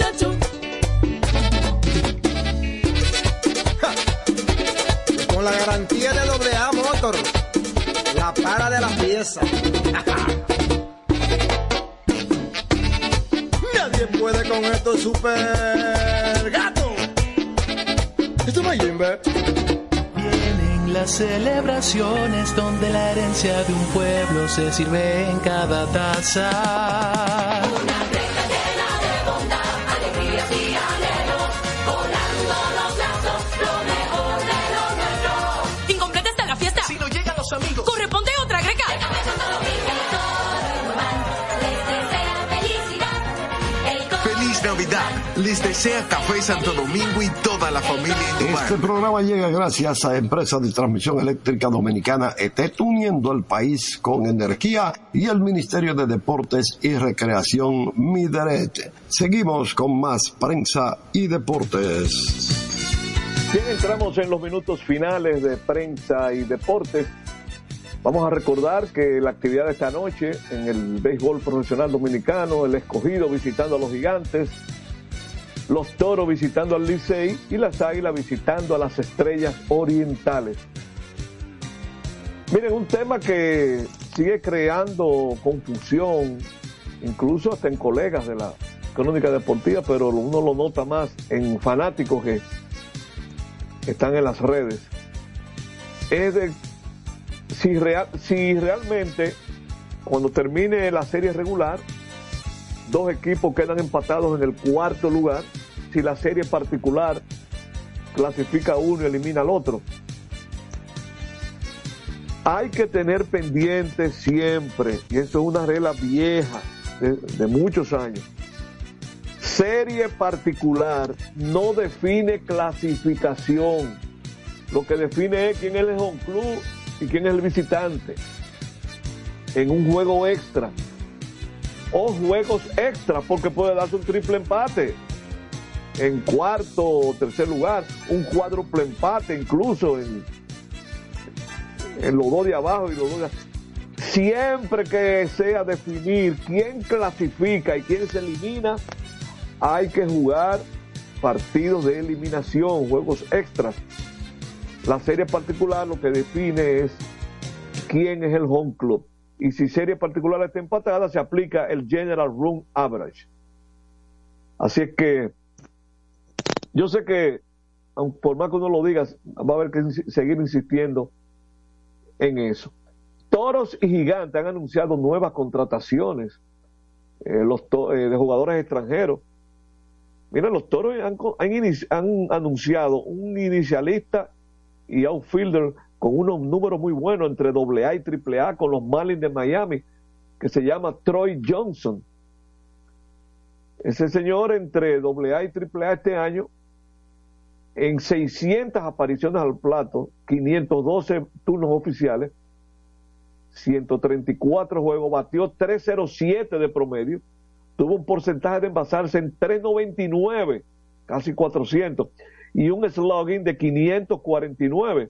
Para de la pieza. Nadie puede con esto super gato. Esto no es Jimbe. Vienen las celebraciones donde la herencia de un pueblo se sirve en cada taza. Les desea Café Santo Domingo y toda la familia Indumar. Este programa llega gracias a Empresa de Transmisión Eléctrica Dominicana ETET, uniendo el país con energía y el Ministerio de Deportes y Recreación Mideret. Seguimos con más prensa y deportes. Bien, entramos en los minutos finales de prensa y deportes. Vamos a recordar que la actividad de esta noche en el béisbol profesional dominicano, el escogido visitando a los gigantes, los toros visitando al Licey y las águilas visitando a las estrellas orientales. Miren, un tema que sigue creando confusión, incluso hasta en colegas de la crónica deportiva, pero uno lo nota más en fanáticos que están en las redes. Es de si, real, si realmente cuando termine la serie regular, dos equipos quedan empatados en el cuarto lugar, si la serie particular clasifica uno y elimina al otro. Hay que tener pendiente siempre, y eso es una regla vieja de, de muchos años. Serie particular no define clasificación. Lo que define es quién es el home club y quién es el visitante en un juego extra o juegos extra porque puede darse un triple empate en cuarto o tercer lugar, un cuádruple empate incluso en, en los dos de abajo y los dos de Siempre que sea definir quién clasifica y quién se elimina, hay que jugar partidos de eliminación, juegos extras. La serie particular lo que define es quién es el home club. Y si serie particular está empatada, se aplica el General Room Average. Así es que yo sé que, por más que uno lo diga, va a haber que seguir insistiendo en eso. Toros y Gigantes han anunciado nuevas contrataciones eh, los eh, de jugadores extranjeros. Mira, los Toros han, han, han anunciado un inicialista y outfielder con unos números muy buenos entre AA y AAA con los Marlins de Miami, que se llama Troy Johnson. Ese señor entre AA y AAA este año en 600 apariciones al plato, 512 turnos oficiales, 134 juegos, batió 307 de promedio, tuvo un porcentaje de envasarse en 399, casi 400, y un slugging de 549.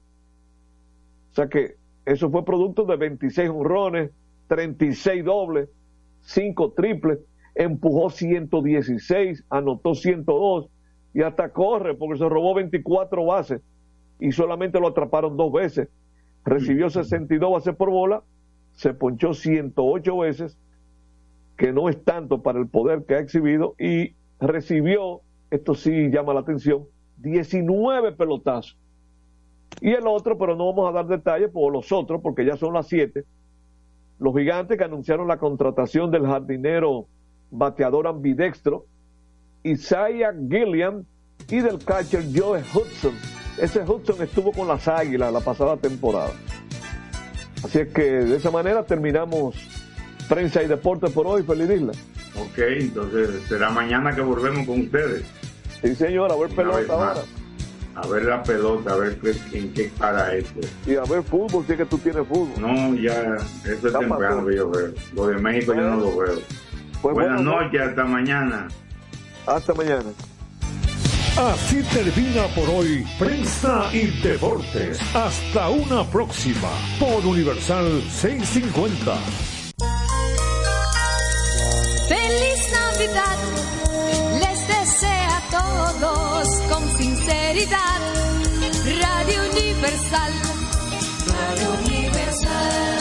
O sea que eso fue producto de 26 honrones, 36 dobles, 5 triples, empujó 116, anotó 102 y hasta corre porque se robó 24 bases y solamente lo atraparon dos veces. Recibió 62 bases por bola, se ponchó 108 veces, que no es tanto para el poder que ha exhibido, y recibió, esto sí llama la atención, 19 pelotazos. Y el otro, pero no vamos a dar detalles por los otros, porque ya son las 7, los gigantes que anunciaron la contratación del jardinero bateador ambidextro, Isaiah Gilliam, y del catcher Joe Hudson. Ese Hudson estuvo con las Águilas la pasada temporada. Así es que de esa manera terminamos prensa y deporte por hoy. Feliz isla. Ok, entonces será mañana que volvemos con ustedes. Sí, señor, a ver pelota ahora. A ver la pelota, a ver qué- en qué para esto. Y a ver fútbol, si es que tú tienes fútbol. No, ya, eso es temprano que yo veo. Lo de México yo no lo veo. Pues Buenas bueno, noches, hasta mañana. Hasta mañana. Así termina por hoy Prensa y Deportes. Hasta una próxima por Universal 650. Feliz Navidad, les desea a todos con sinceridad. Radio Universal, Radio Universal.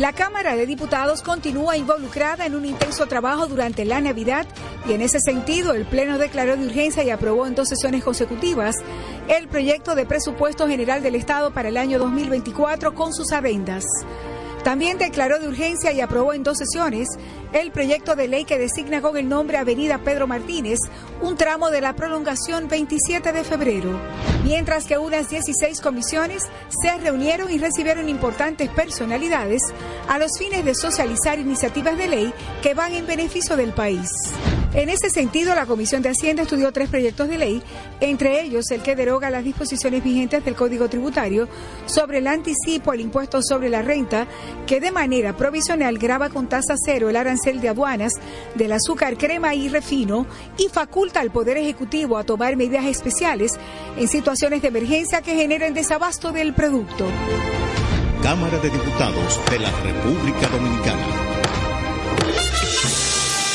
La Cámara de Diputados continúa involucrada en un intenso trabajo durante la Navidad y en ese sentido el Pleno declaró de urgencia y aprobó en dos sesiones consecutivas el proyecto de presupuesto general del Estado para el año 2024 con sus adendas. También declaró de urgencia y aprobó en dos sesiones el proyecto de ley que designa con el nombre Avenida Pedro Martínez un tramo de la prolongación 27 de febrero. Mientras que unas 16 comisiones se reunieron y recibieron importantes personalidades a los fines de socializar iniciativas de ley que van en beneficio del país. En ese sentido, la Comisión de Hacienda estudió tres proyectos de ley, entre ellos el que deroga las disposiciones vigentes del Código Tributario sobre el anticipo al impuesto sobre la renta, que de manera provisional grava con tasa cero el arancel de aduanas del azúcar, crema y refino y faculta al Poder Ejecutivo a tomar medidas especiales en situaciones de emergencia que generen desabasto del producto. Cámara de Diputados de la República Dominicana.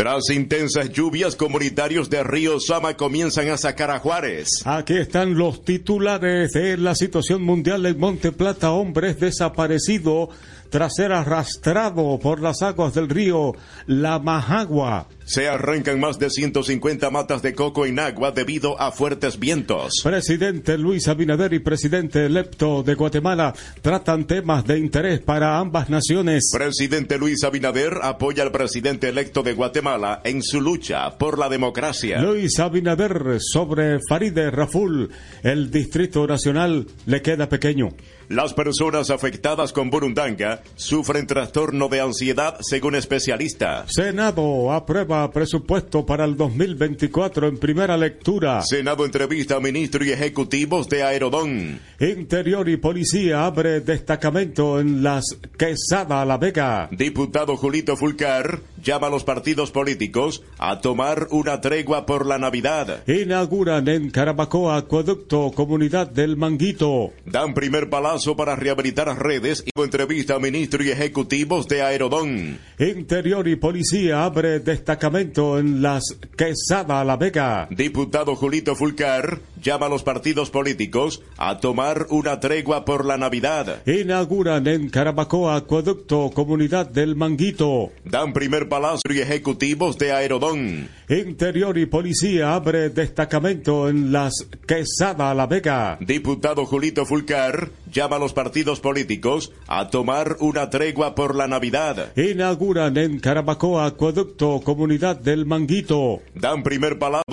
Tras intensas lluvias, comunitarios de Río Sama comienzan a sacar a Juárez. Aquí están los titulares de la situación mundial en Monte Plata. Hombre es desaparecido tras ser arrastrado por las aguas del río La Majagua. Se arrancan más de 150 matas de coco en agua debido a fuertes vientos. Presidente Luis Abinader y presidente electo de Guatemala tratan temas de interés para ambas naciones. Presidente Luis Abinader apoya al presidente electo de Guatemala en su lucha por la democracia. Luis Abinader sobre Faride Raful. El Distrito Nacional le queda pequeño. Las personas afectadas con burundanga sufren trastorno de ansiedad según especialista. Senado aprueba presupuesto para el 2024 en primera lectura. Senado entrevista a ministro y ejecutivos de Aerodón. Interior y Policía abre destacamento en las Quesada La Vega. Diputado Julito Fulcar llama a los partidos políticos a tomar una tregua por la Navidad. Inauguran en Carabacoa Acueducto Comunidad del Manguito. Dan primer para rehabilitar redes y entrevista a ministro y ejecutivos de Aerodón. Interior y Policía abre destacamento en las Quesada La Vega. Diputado Julito Fulcar llama a los partidos políticos a tomar una tregua por la Navidad. Inauguran en Carabacoa Acueducto Comunidad del Manguito. Dan primer palazo y ejecutivos de Aerodón. Interior y Policía abre destacamento en las Quesada La Vega. Diputado Julito Fulcar llama a los partidos políticos a tomar una tregua por la Navidad. Inauguran en Carabacoa Acueducto Comunidad del Manguito. Dan primer palazo.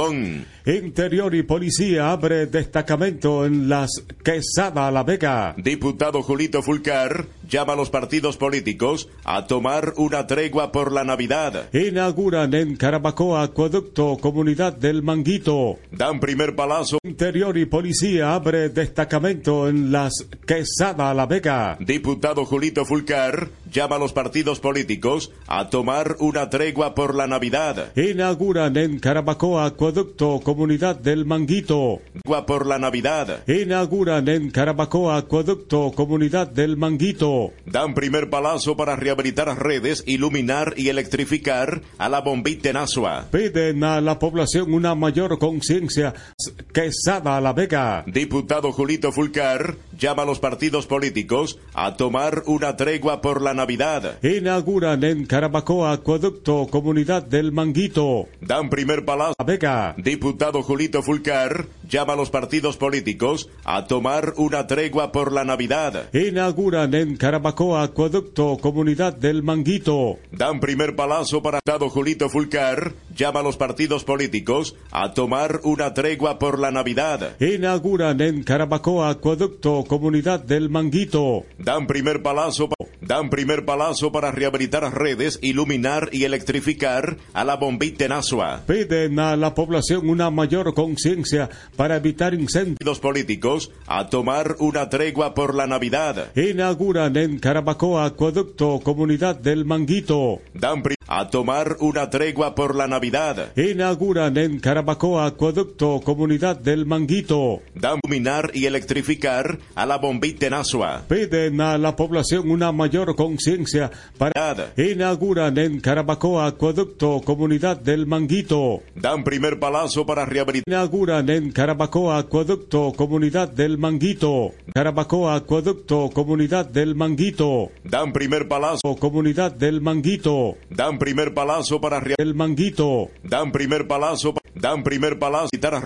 Interior y Policía abre destacamento en las Quesada La Vega. Diputado Julito Fulcar llama a los partidos políticos a tomar una tregua por la Navidad. Inauguran en Carabacoa Acueducto Comunidad del Manguito. Dan primer palazo. Interior y Policía abre destacamento en las Quesada La Vega. Diputado Julito Fulcar llama a los partidos políticos a tomar una tregua por la Navidad. Inauguran en Carabacoa Acueducto Comunidad del Manguito. Tregua por la Navidad. Inauguran en Carabacoa Acueducto Comunidad del Manguito. Dan primer palazo para rehabilitar redes, iluminar y electrificar a la bombita en Asua. Piden a la población una mayor conciencia. Quesada La Vega. Diputado Julito Fulcar llama a los partidos políticos a tomar una tregua por la Navidad. Inauguran en Carabacoa Acueducto Comunidad del Manguito. Dan primer palazo. La Vega. Diputado Julito Fulcar llama a los partidos políticos a tomar una tregua por la Navidad. Inauguran en Carabacoa Acueducto Comunidad del Manguito. Dan primer palazo para Diputado Julito Fulcar llama a los partidos políticos a tomar una tregua por la Navidad. Inauguran en Carabacoa Acueducto Comunidad del Manguito. Dan primer palazo. Dan primer palazo para rehabilitar redes, iluminar y electrificar a la bombita en Asua. Piden a la población una mayor conciencia para evitar incendios. Los políticos a tomar una tregua por la Navidad. Inauguran en Carabacoa Acueducto Comunidad del Manguito. Dan a tomar una tregua por la Navidad. Inauguran en Carabacoa Acueducto Comunidad del Manguito. Dan iluminar y electrificar a la bombita Asua. Piden a la población una mayor conciencia para inauguran en Carabacoa Acueducto Comunidad del Manguito. Dan primer palazo para rehabilitar. Inauguran en Carabacoa Acueducto Comunidad del Manguito. Carabacoa Acueducto Comunidad del Manguito. Dan primer palazo. Comunidad del Manguito. Dan primer palazo para el Manguito. Dan primer palazo. Dan primer palazo.